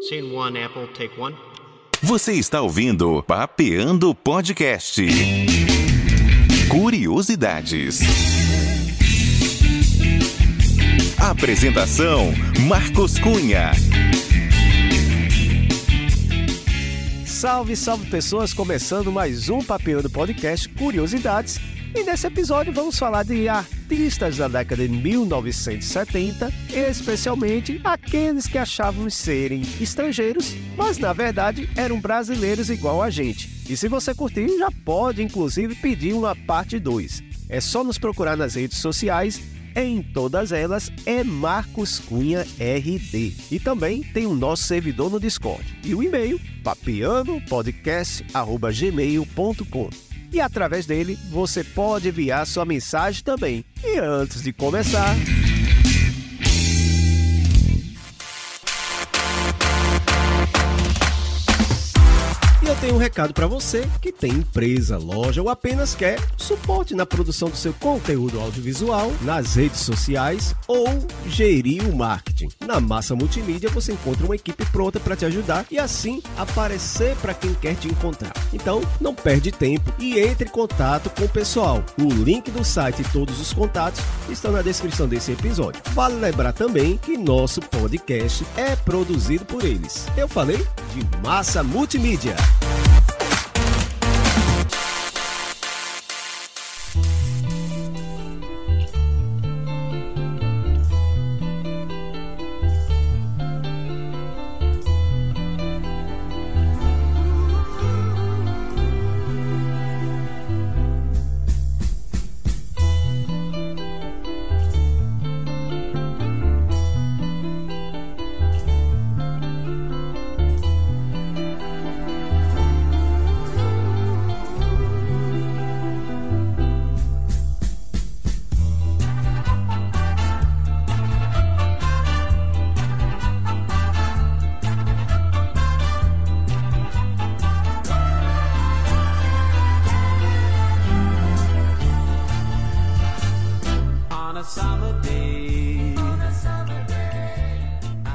Scene one, Apple, take one. Você está ouvindo Papeando Podcast. Curiosidades. Apresentação: Marcos Cunha. Salve, salve pessoas, começando mais um Papeando Podcast Curiosidades. E nesse episódio vamos falar de artistas da década de 1970, especialmente aqueles que achavam serem estrangeiros, mas na verdade eram brasileiros igual a gente. E se você curtir, já pode inclusive pedir uma parte 2. É só nos procurar nas redes sociais em todas elas é Marcos Cunha RD. E também tem o nosso servidor no Discord. E o e-mail papianopodcast.gmail.com e através dele você pode enviar sua mensagem também. E antes de começar. Tenho um recado para você que tem empresa, loja ou apenas quer suporte na produção do seu conteúdo audiovisual, nas redes sociais ou gerir o marketing. Na Massa Multimídia você encontra uma equipe pronta para te ajudar e assim aparecer para quem quer te encontrar. Então, não perde tempo e entre em contato com o pessoal. O link do site e todos os contatos estão na descrição desse episódio. Vale lembrar também que nosso podcast é produzido por eles. Eu falei de Massa Multimídia.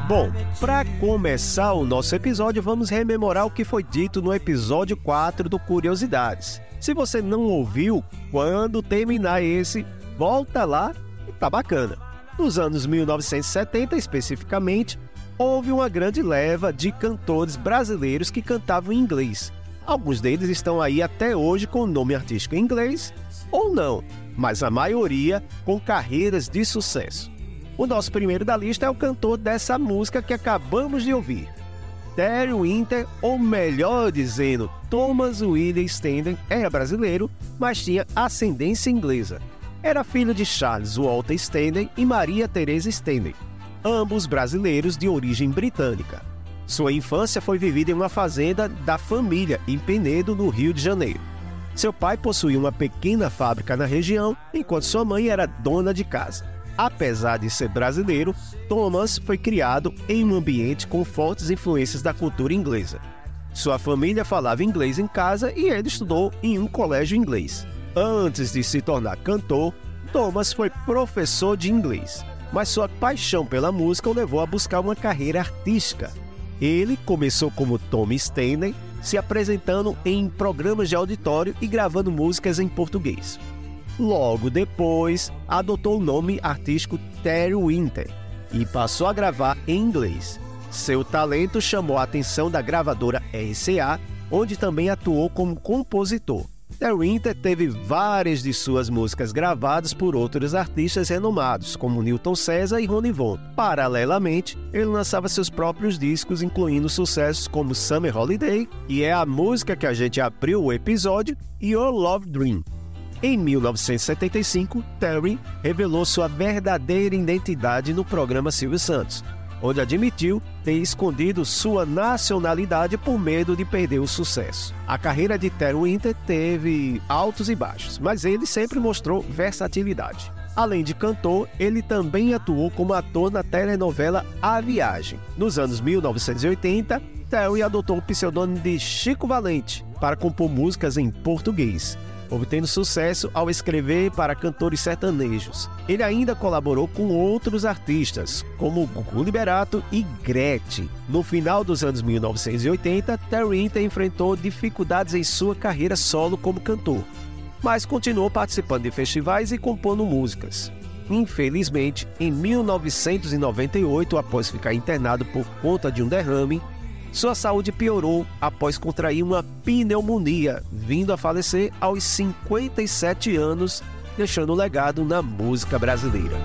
Bom, para começar o nosso episódio, vamos rememorar o que foi dito no episódio 4 do Curiosidades. Se você não ouviu, quando terminar esse, volta lá e tá bacana. Nos anos 1970, especificamente, houve uma grande leva de cantores brasileiros que cantavam em inglês. Alguns deles estão aí até hoje com nome artístico em inglês ou não, mas a maioria com carreiras de sucesso. O nosso primeiro da lista é o cantor dessa música que acabamos de ouvir. Terry Winter, ou melhor dizendo, Thomas William Standen, era brasileiro, mas tinha ascendência inglesa. Era filho de Charles Walter Standen e Maria Teresa Standen, ambos brasileiros de origem britânica. Sua infância foi vivida em uma fazenda da família em Penedo, no Rio de Janeiro. Seu pai possuía uma pequena fábrica na região, enquanto sua mãe era dona de casa. Apesar de ser brasileiro, Thomas foi criado em um ambiente com fortes influências da cultura inglesa. Sua família falava inglês em casa e ele estudou em um colégio inglês. Antes de se tornar cantor, Thomas foi professor de inglês, mas sua paixão pela música o levou a buscar uma carreira artística. Ele começou como Tommy Stanley, se apresentando em programas de auditório e gravando músicas em português. Logo depois, adotou o nome artístico Terry Winter e passou a gravar em inglês. Seu talento chamou a atenção da gravadora RCA, onde também atuou como compositor. Terry Winter teve várias de suas músicas gravadas por outros artistas renomados, como Newton César e Ronnie Von. Paralelamente, ele lançava seus próprios discos, incluindo sucessos como Summer Holiday, que é a música que a gente abriu o episódio, e Your Love Dream. Em 1975, Terry revelou sua verdadeira identidade no programa Silvio Santos, onde admitiu ter escondido sua nacionalidade por medo de perder o sucesso. A carreira de Terry Winter teve altos e baixos, mas ele sempre mostrou versatilidade. Além de cantor, ele também atuou como ator na telenovela A Viagem. Nos anos 1980, Terry adotou o pseudônimo de Chico Valente para compor músicas em português. Obtendo sucesso ao escrever para cantores sertanejos. Ele ainda colaborou com outros artistas, como Gugu Liberato e Gretchen. No final dos anos 1980, Terrinta enfrentou dificuldades em sua carreira solo como cantor, mas continuou participando de festivais e compondo músicas. Infelizmente, em 1998, após ficar internado por conta de um derrame, sua saúde piorou após contrair uma pneumonia, vindo a falecer aos 57 anos, deixando um legado na música brasileira.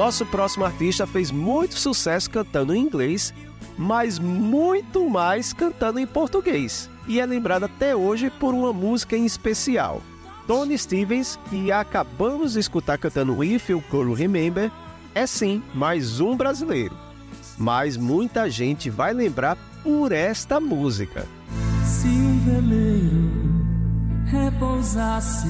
Nosso próximo artista fez muito sucesso cantando em inglês, mas muito mais cantando em português, e é lembrado até hoje por uma música em especial. Tony Stevens, que acabamos de escutar cantando If You Could Remember, é sim mais um brasileiro. Mas muita gente vai lembrar por esta música. Se um veleiro repousasse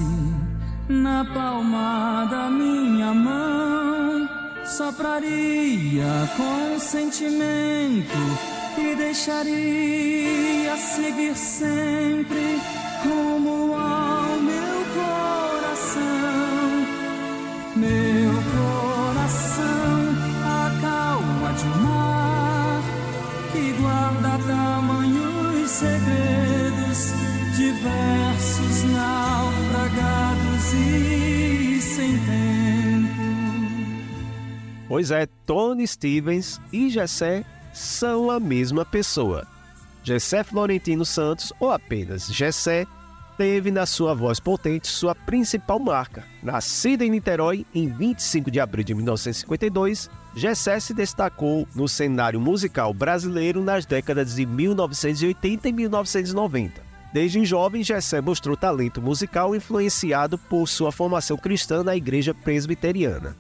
na palma da minha mão, sopraria com sentimento e deixaria seguir sempre rumo Pois é, Tony Stevens e Gessé são a mesma pessoa. Gessé Florentino Santos, ou apenas Gessé, teve na sua voz potente sua principal marca. Nascida em Niterói em 25 de abril de 1952, Gessé se destacou no cenário musical brasileiro nas décadas de 1980 e 1990. Desde jovem, Gessé mostrou talento musical influenciado por sua formação cristã na igreja presbiteriana.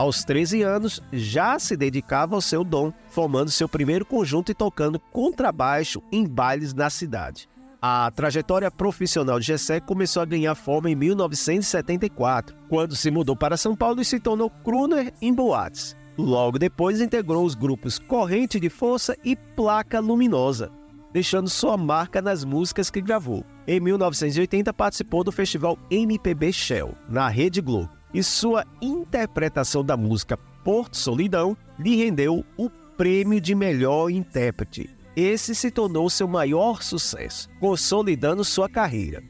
Aos 13 anos, já se dedicava ao seu dom, formando seu primeiro conjunto e tocando contrabaixo em bailes na cidade. A trajetória profissional de Gessé começou a ganhar forma em 1974, quando se mudou para São Paulo e se tornou crooner em boates. Logo depois integrou os grupos Corrente de Força e Placa Luminosa, deixando sua marca nas músicas que gravou. Em 1980 participou do festival MPB Shell, na Rede Globo, e sua interpretação da música Porto Solidão lhe rendeu o prêmio de melhor intérprete. Esse se tornou seu maior sucesso, consolidando sua carreira.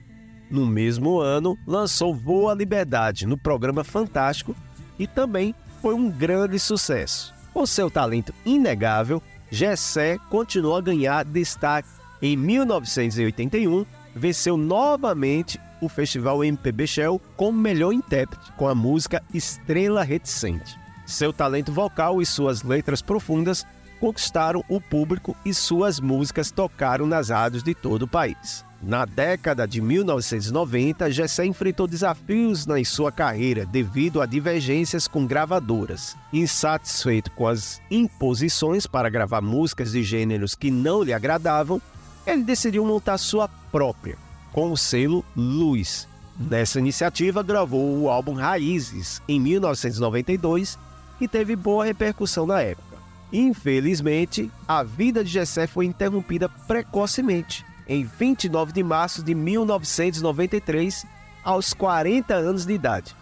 No mesmo ano, lançou Voa Liberdade no programa Fantástico e também foi um grande sucesso. Com seu talento inegável, Gessé continuou a ganhar destaque. Em 1981, venceu novamente o Festival MPB Shell como melhor intérprete com a música Estrela Reticente. Seu talento vocal e suas letras profundas conquistaram o público e suas músicas tocaram nas rádios de todo o país. Na década de 1990, Gessé enfrentou desafios na sua carreira devido a divergências com gravadoras. Insatisfeito com as imposições para gravar músicas de gêneros que não lhe agradavam, ele decidiu montar sua própria, com o selo Luz. Nessa iniciativa, gravou o álbum Raízes em 1992 e teve boa repercussão na época. Infelizmente, a vida de Gessé foi interrompida precocemente, em 29 de março de 1993, aos 40 anos de idade.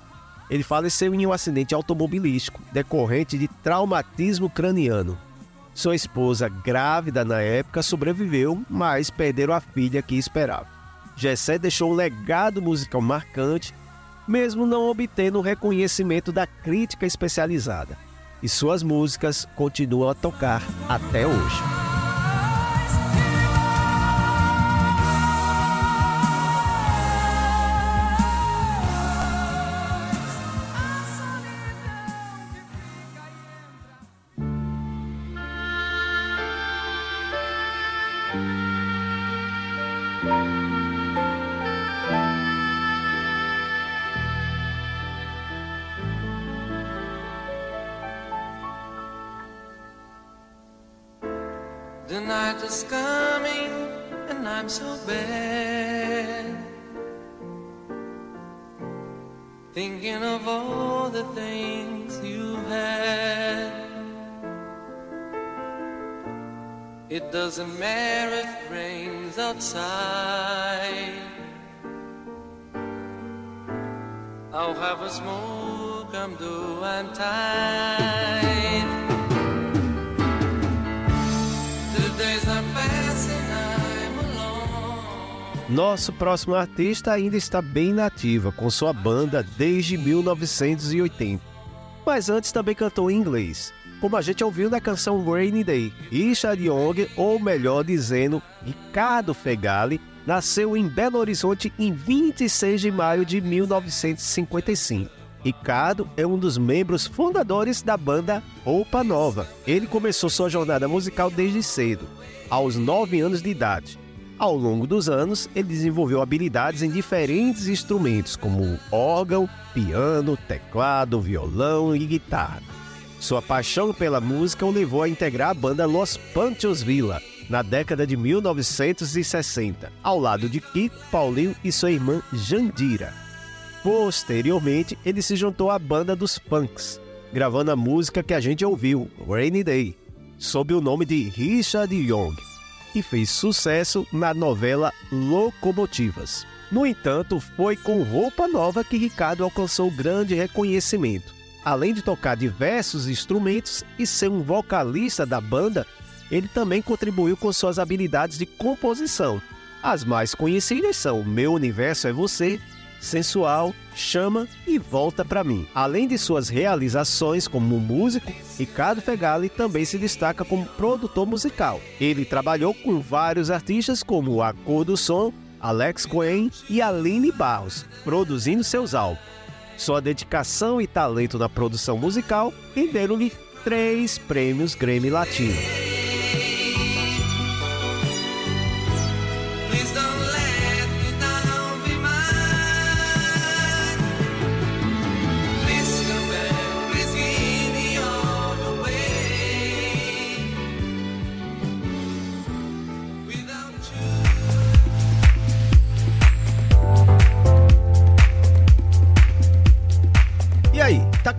Ele faleceu em um acidente automobilístico decorrente de traumatismo craniano. Sua esposa, grávida na época, sobreviveu, mas perderam a filha que esperava. Gessé deixou um legado musical marcante, mesmo não obtendo o reconhecimento da crítica especializada. e suas músicas continuam a tocar até hoje. Thinking of all the things you had. It doesn't matter if it rains outside. I'll have a smoke, I'm do I'm Nosso próximo artista ainda está bem nativa com sua banda desde 1980. Mas antes também cantou em inglês, como a gente ouviu na canção Rainy Day. Richard Young, ou melhor dizendo, Ricardo Fegali, nasceu em Belo Horizonte em 26 de maio de 1955. Ricardo é um dos membros fundadores da banda Roupa Nova. Ele começou sua jornada musical desde cedo, aos 9 anos de idade. Ao longo dos anos, ele desenvolveu habilidades em diferentes instrumentos, como órgão, piano, teclado, violão e guitarra. Sua paixão pela música o levou a integrar a banda Los Panchos Villa na década de 1960, ao lado de Kiko, Paulinho e sua irmã Jandira. Posteriormente, ele se juntou à banda dos Punks, gravando a música que a gente ouviu, Rainy Day, sob o nome de Richard Young, e fez sucesso na novela Locomotivas. No entanto, foi com roupa nova que Ricardo alcançou grande reconhecimento. Além de tocar diversos instrumentos e ser um vocalista da banda, ele também contribuiu com suas habilidades de composição. As mais conhecidas são Meu Universo é Você, Sensual, Chama e Volta Pra Mim. Além de suas realizações como músico, Ricardo Fegali também se destaca como produtor musical. Ele trabalhou com vários artistas como A Cor do Som, Alex Cohen e Aline Barros, produzindo seus álbuns. Sua dedicação e talento na produção musical renderam-lhe três prêmios Grammy Latino.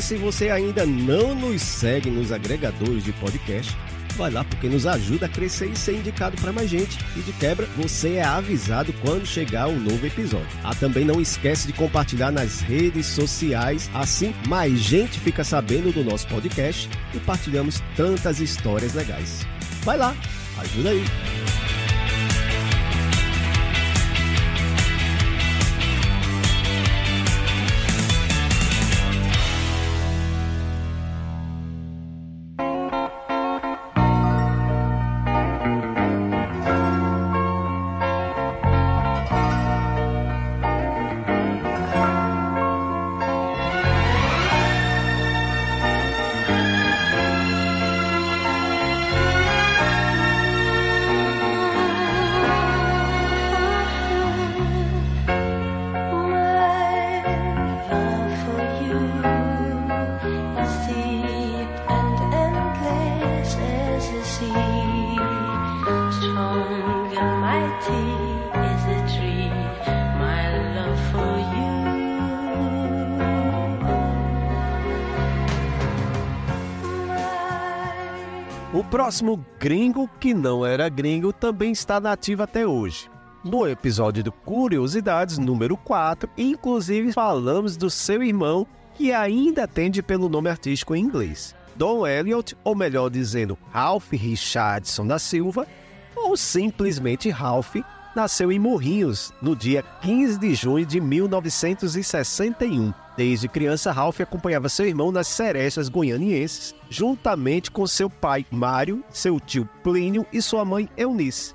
E se você ainda não nos segue nos agregadores de podcast, vai lá porque nos ajuda a crescer e ser indicado para mais gente. E de quebra, você é avisado quando chegar um novo episódio. Ah, também não esquece de compartilhar nas redes sociais, assim mais gente fica sabendo do nosso podcast e partilhamos tantas histórias legais. Vai lá, ajuda aí. O próximo gringo que não era gringo também está nativo até hoje. No episódio do Curiosidades número 4, inclusive falamos do seu irmão que ainda atende pelo nome artístico em inglês. Don Elliot, ou melhor dizendo, Ralph Richardson da Silva, ou simplesmente Ralph, nasceu em Morrinhos no dia 15 de junho de 1961. Desde criança, Ralph acompanhava seu irmão nas serestas goianienses, juntamente com seu pai Mário, seu tio Plínio e sua mãe Eunice.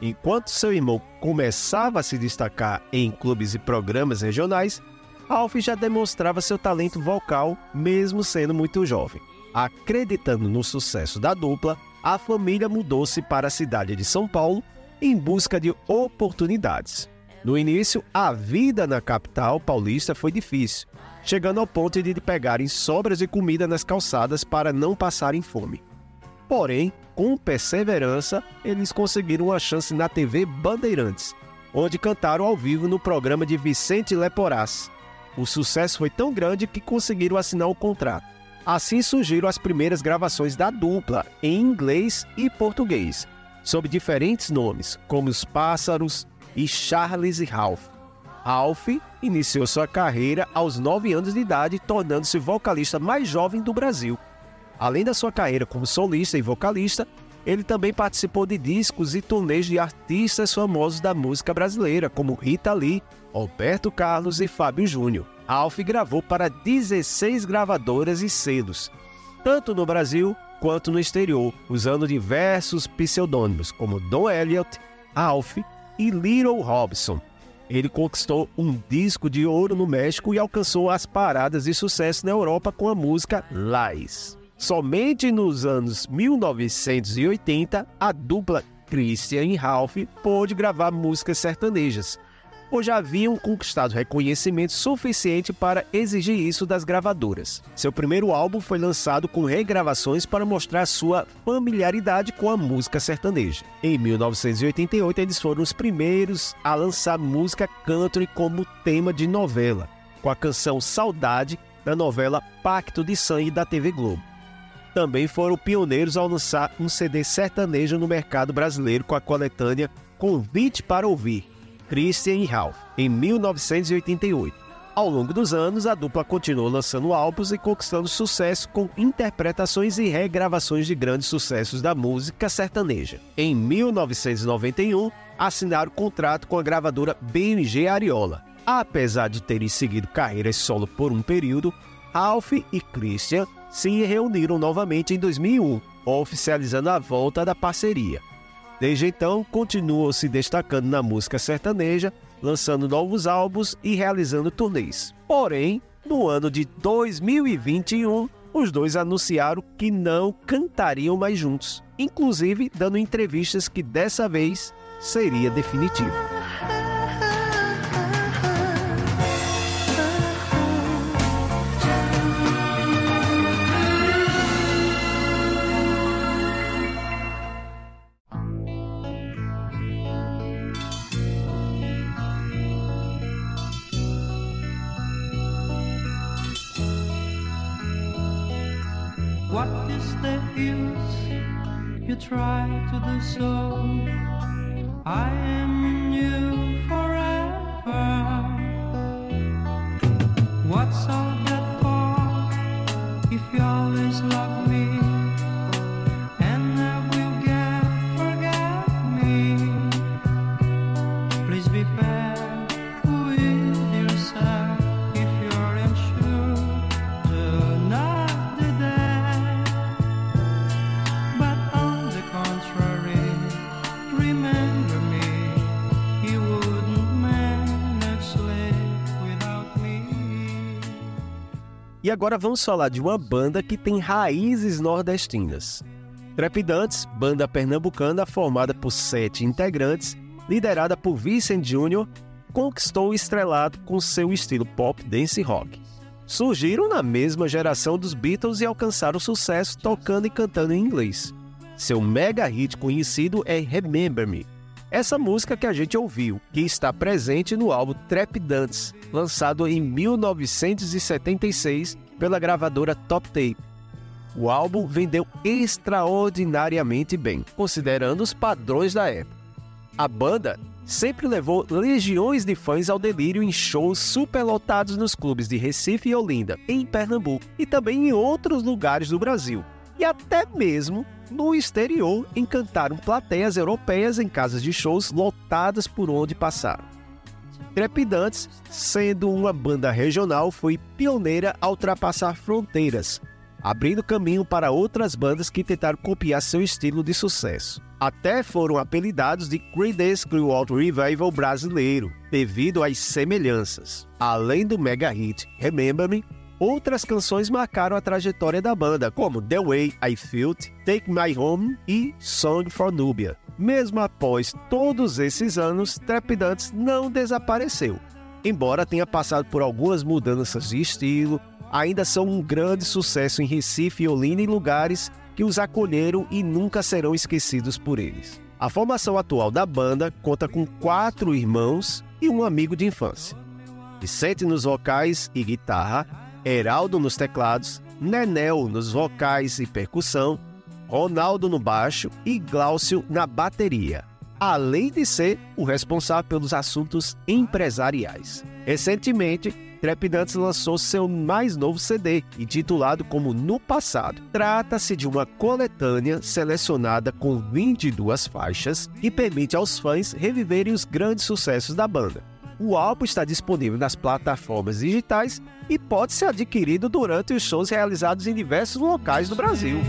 Enquanto seu irmão começava a se destacar em clubes e programas regionais, Ralph já demonstrava seu talento vocal, mesmo sendo muito jovem. Acreditando no sucesso da dupla, a família mudou-se para a cidade de São Paulo em busca de oportunidades. No início, a vida na capital paulista foi difícil, chegando ao ponto de pegarem sobras de comida nas calçadas para não passarem fome. Porém, com perseverança, eles conseguiram uma chance na TV Bandeirantes, onde cantaram ao vivo no programa de Vicente Leporás. O sucesso foi tão grande que conseguiram assinar o contrato. Assim surgiram as primeiras gravações da dupla, em inglês e português, sob diferentes nomes, como Os Pássaros e Charles e Ralph. Ralph iniciou sua carreira aos 9 anos de idade, tornando-se o vocalista mais jovem do Brasil. Além da sua carreira como solista e vocalista, ele também participou de discos e turnês de artistas famosos da música brasileira, como Rita Lee, Roberto Carlos e Fábio Júnior. Ralph gravou para 16 gravadoras e selos, tanto no Brasil quanto no exterior, usando diversos pseudônimos como Don Elliott, Alf e Little Robson. Ele conquistou um disco de ouro no México e alcançou as paradas de sucesso na Europa com a música Lies. Somente nos anos 1980, a dupla Christian e Ralph pôde gravar músicas sertanejas, ou já haviam conquistado reconhecimento suficiente para exigir isso das gravadoras. Seu primeiro álbum foi lançado com regravações para mostrar sua familiaridade com a música sertaneja. Em 1988, eles foram os primeiros a lançar música country como tema de novela, com a canção Saudade da novela Pacto de Sangue da TV Globo. Também foram pioneiros ao lançar um CD sertanejo no mercado brasileiro com a coletânea Convite para Ouvir, Christian e Ralph, em 1988. Ao longo dos anos, a dupla continuou lançando álbuns e conquistando sucesso com interpretações e regravações de grandes sucessos da música sertaneja. Em 1991, assinaram contrato com a gravadora BMG Ariola. Apesar de terem seguido carreiras solo por um período, Ralph e Christian se reuniram novamente em 2001, oficializando a volta da parceria. Desde então, continuam se destacando na música sertaneja, lançando novos álbuns e realizando turnês. Porém, no ano de 2021, os dois anunciaram que não cantariam mais juntos, inclusive dando entrevistas que dessa vez seria definitivo. What is the use? You try to do so. I am in you forever. What's all E agora vamos falar de uma banda que tem raízes nordestinas. Trepidantes, banda pernambucana formada por sete integrantes, liderada por Vicent Jr., conquistou o estrelado com seu estilo pop dance rock. Surgiram na mesma geração dos Beatles e alcançaram sucesso tocando e cantando em inglês. Seu mega hit conhecido é Remember Me, essa música que a gente ouviu, que está presente no álbum Trepidantes, lançado em 1976 pela gravadora Top Tape. O álbum vendeu extraordinariamente bem, considerando os padrões da época. A banda sempre levou legiões de fãs ao delírio em shows superlotados nos clubes de Recife e Olinda, em Pernambuco, e também em outros lugares do Brasil. E até mesmo no exterior encantaram plateias europeias em casas de shows lotadas por onde passaram. Trepidantes, sendo uma banda regional, foi pioneira a ultrapassar fronteiras, abrindo caminho para outras bandas que tentaram copiar seu estilo de sucesso. Até foram apelidados de Creedence Clearwater Revival brasileiro, devido às semelhanças. Além do mega hit Remember Me, outras canções marcaram a trajetória da banda, como The Way I Felt, Take My Home e Song for Nubia. Mesmo após todos esses anos, Trepidantes não desapareceu. Embora tenha passado por algumas mudanças de estilo, ainda são um grande sucesso em Recife e Olinda em lugares que os acolheram e nunca serão esquecidos por eles. A formação atual da banda conta com quatro irmãos e um amigo de infância. Vicente nos vocais e guitarra, Heraldo nos teclados, Nenel nos vocais e percussão, Ronaldo no baixo e Glaucio na bateria, além de ser o responsável pelos assuntos empresariais. Recentemente, Trepidantes lançou seu mais novo CD, intitulado como No Passado. Trata-se de uma coletânea selecionada com 22 faixas que permite aos fãs reviverem os grandes sucessos da banda. O álbum está disponível nas plataformas digitais e pode ser adquirido durante os shows realizados em diversos locais do Brasil.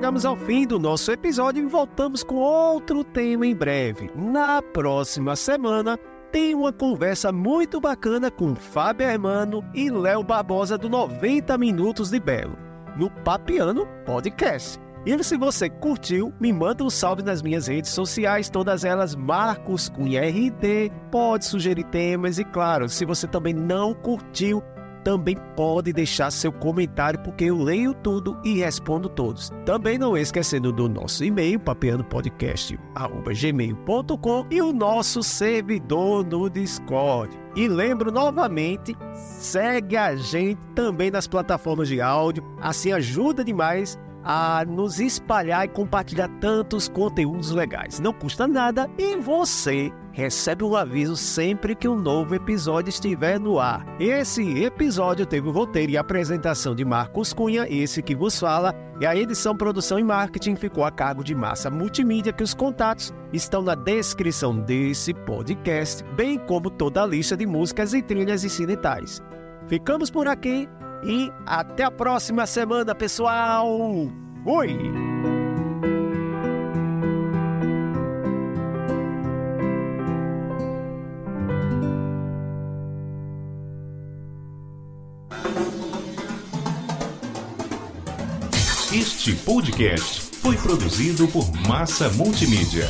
Chegamos ao fim do nosso episódio e voltamos com outro tema em breve. Na próxima semana, tem uma conversa muito bacana com Fábio Hermano e Léo Barbosa do 90 Minutos de Belo, no Papiano Podcast. E se você curtiu, me manda um salve nas minhas redes sociais, todas elas Marcos Cunha RD. Pode sugerir temas e, claro, se você também não curtiu, também pode deixar seu comentário, porque eu leio tudo e respondo todos. Também não esquecendo do nosso e-mail, papeandopodcast.gmail.com e o nosso servidor no Discord. E lembro novamente, segue a gente também nas plataformas de áudio, assim ajuda demais a nos espalhar e compartilhar tantos conteúdos legais. Não custa nada e você recebe um aviso sempre que um novo episódio estiver no ar. Esse episódio teve o roteiro e apresentação de Marcos Cunha, esse que vos fala, e a edição, produção e marketing ficou a cargo de Massa Multimídia, que os contatos estão na descrição desse podcast, bem como toda a lista de músicas e trilhas incidentais. Ficamos por aqui e até a próxima semana, pessoal! Fui! Este podcast foi produzido por Massa Multimídia.